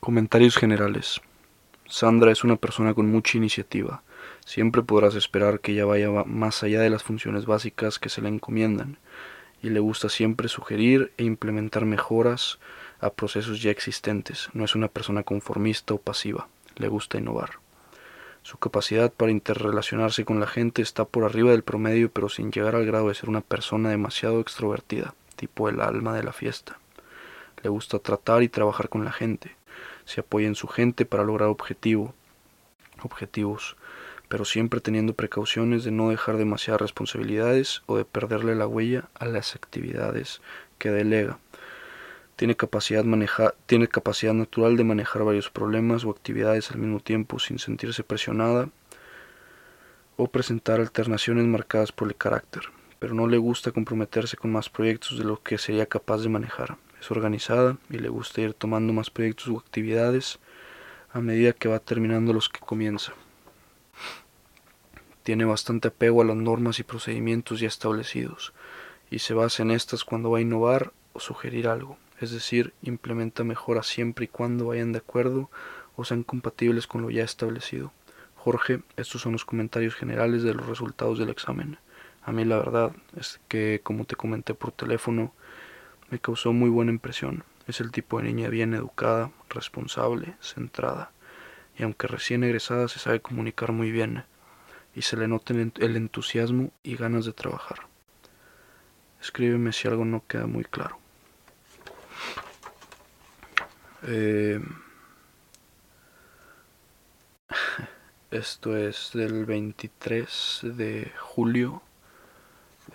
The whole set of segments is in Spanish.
Comentarios generales. Sandra es una persona con mucha iniciativa. Siempre podrás esperar que ella vaya más allá de las funciones básicas que se le encomiendan, y le gusta siempre sugerir e implementar mejoras a procesos ya existentes. No es una persona conformista o pasiva, le gusta innovar. Su capacidad para interrelacionarse con la gente está por arriba del promedio, pero sin llegar al grado de ser una persona demasiado extrovertida, tipo el alma de la fiesta. Le gusta tratar y trabajar con la gente. Se apoya en su gente para lograr objetivo, objetivos, pero siempre teniendo precauciones de no dejar demasiadas responsabilidades o de perderle la huella a las actividades que delega. Tiene capacidad, tiene capacidad natural de manejar varios problemas o actividades al mismo tiempo sin sentirse presionada o presentar alternaciones marcadas por el carácter, pero no le gusta comprometerse con más proyectos de lo que sería capaz de manejar. Es organizada y le gusta ir tomando más proyectos o actividades a medida que va terminando los que comienza. Tiene bastante apego a las normas y procedimientos ya establecidos y se basa en estas cuando va a innovar o sugerir algo es decir, implementa mejoras siempre y cuando vayan de acuerdo o sean compatibles con lo ya establecido. Jorge, estos son los comentarios generales de los resultados del examen. A mí la verdad es que, como te comenté por teléfono, me causó muy buena impresión. Es el tipo de niña bien educada, responsable, centrada, y aunque recién egresada se sabe comunicar muy bien, y se le nota el entusiasmo y ganas de trabajar. Escríbeme si algo no queda muy claro. Eh, esto es del 23 de julio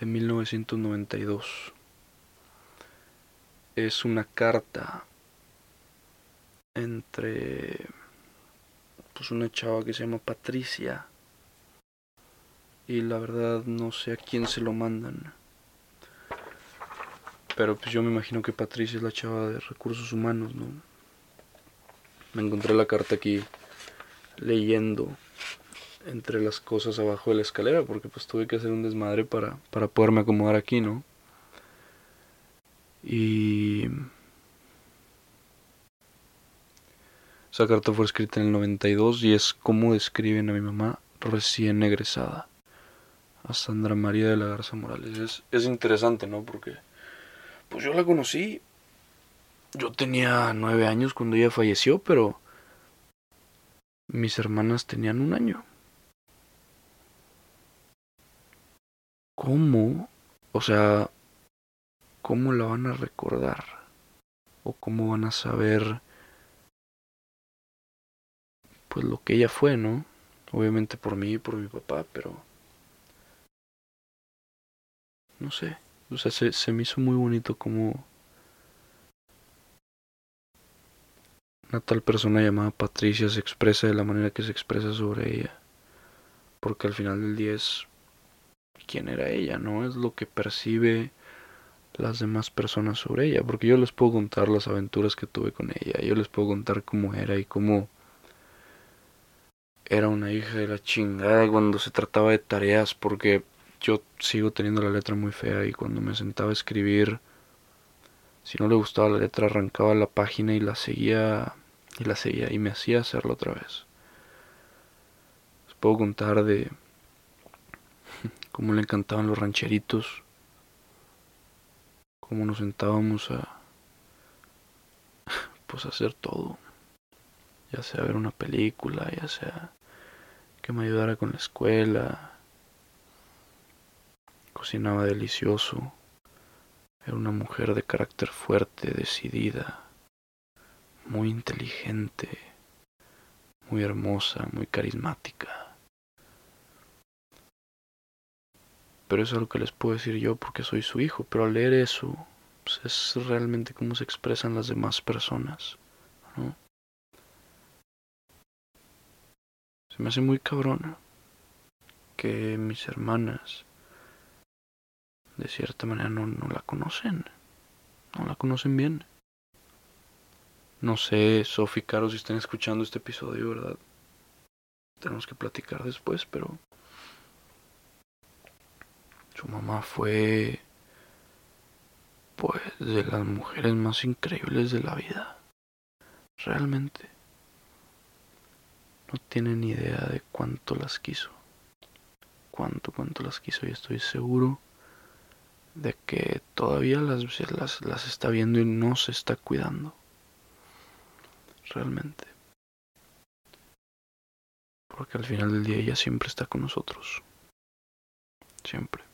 de 1992. Es una carta entre pues una chava que se llama Patricia y la verdad no sé a quién se lo mandan. Pero pues yo me imagino que Patricia es la chava de recursos humanos, ¿no? Me encontré la carta aquí leyendo entre las cosas abajo de la escalera porque pues tuve que hacer un desmadre para, para poderme acomodar aquí, ¿no? Y... Esa carta fue escrita en el 92 y es como describen a mi mamá recién egresada, a Sandra María de la Garza Morales. Es, es interesante, ¿no? Porque pues yo la conocí yo tenía nueve años cuando ella falleció, pero mis hermanas tenían un año. ¿Cómo? O sea, ¿cómo la van a recordar? ¿O cómo van a saber pues lo que ella fue, ¿no? Obviamente por mí y por mi papá, pero no sé. O sea, se, se me hizo muy bonito como Una tal persona llamada Patricia se expresa de la manera que se expresa sobre ella. Porque al final del día es quién era ella, ¿no? Es lo que percibe las demás personas sobre ella. Porque yo les puedo contar las aventuras que tuve con ella. Yo les puedo contar cómo era y cómo era una hija de la chingada cuando se trataba de tareas. Porque yo sigo teniendo la letra muy fea y cuando me sentaba a escribir si no le gustaba la letra, arrancaba la página y la seguía y la seguía y me hacía hacerlo otra vez. Les puedo contar de cómo le encantaban los rancheritos, cómo nos sentábamos a pues hacer todo, ya sea ver una película, ya sea que me ayudara con la escuela, cocinaba delicioso. Era una mujer de carácter fuerte, decidida, muy inteligente, muy hermosa, muy carismática. Pero eso es lo que les puedo decir yo porque soy su hijo, pero al leer eso pues, es realmente cómo se expresan las demás personas, ¿no? Se me hace muy cabrona que mis hermanas de cierta manera no, no la conocen. No la conocen bien. No sé, Sofi Caro, si están escuchando este episodio, ¿verdad? Tenemos que platicar después, pero... Su mamá fue... Pues de las mujeres más increíbles de la vida. realmente no tiene ni idea de cuánto las quiso. Cuánto, cuánto las quiso y estoy seguro de que todavía las, las, las está viendo y no se está cuidando. Realmente. Porque al final del día ella siempre está con nosotros. Siempre.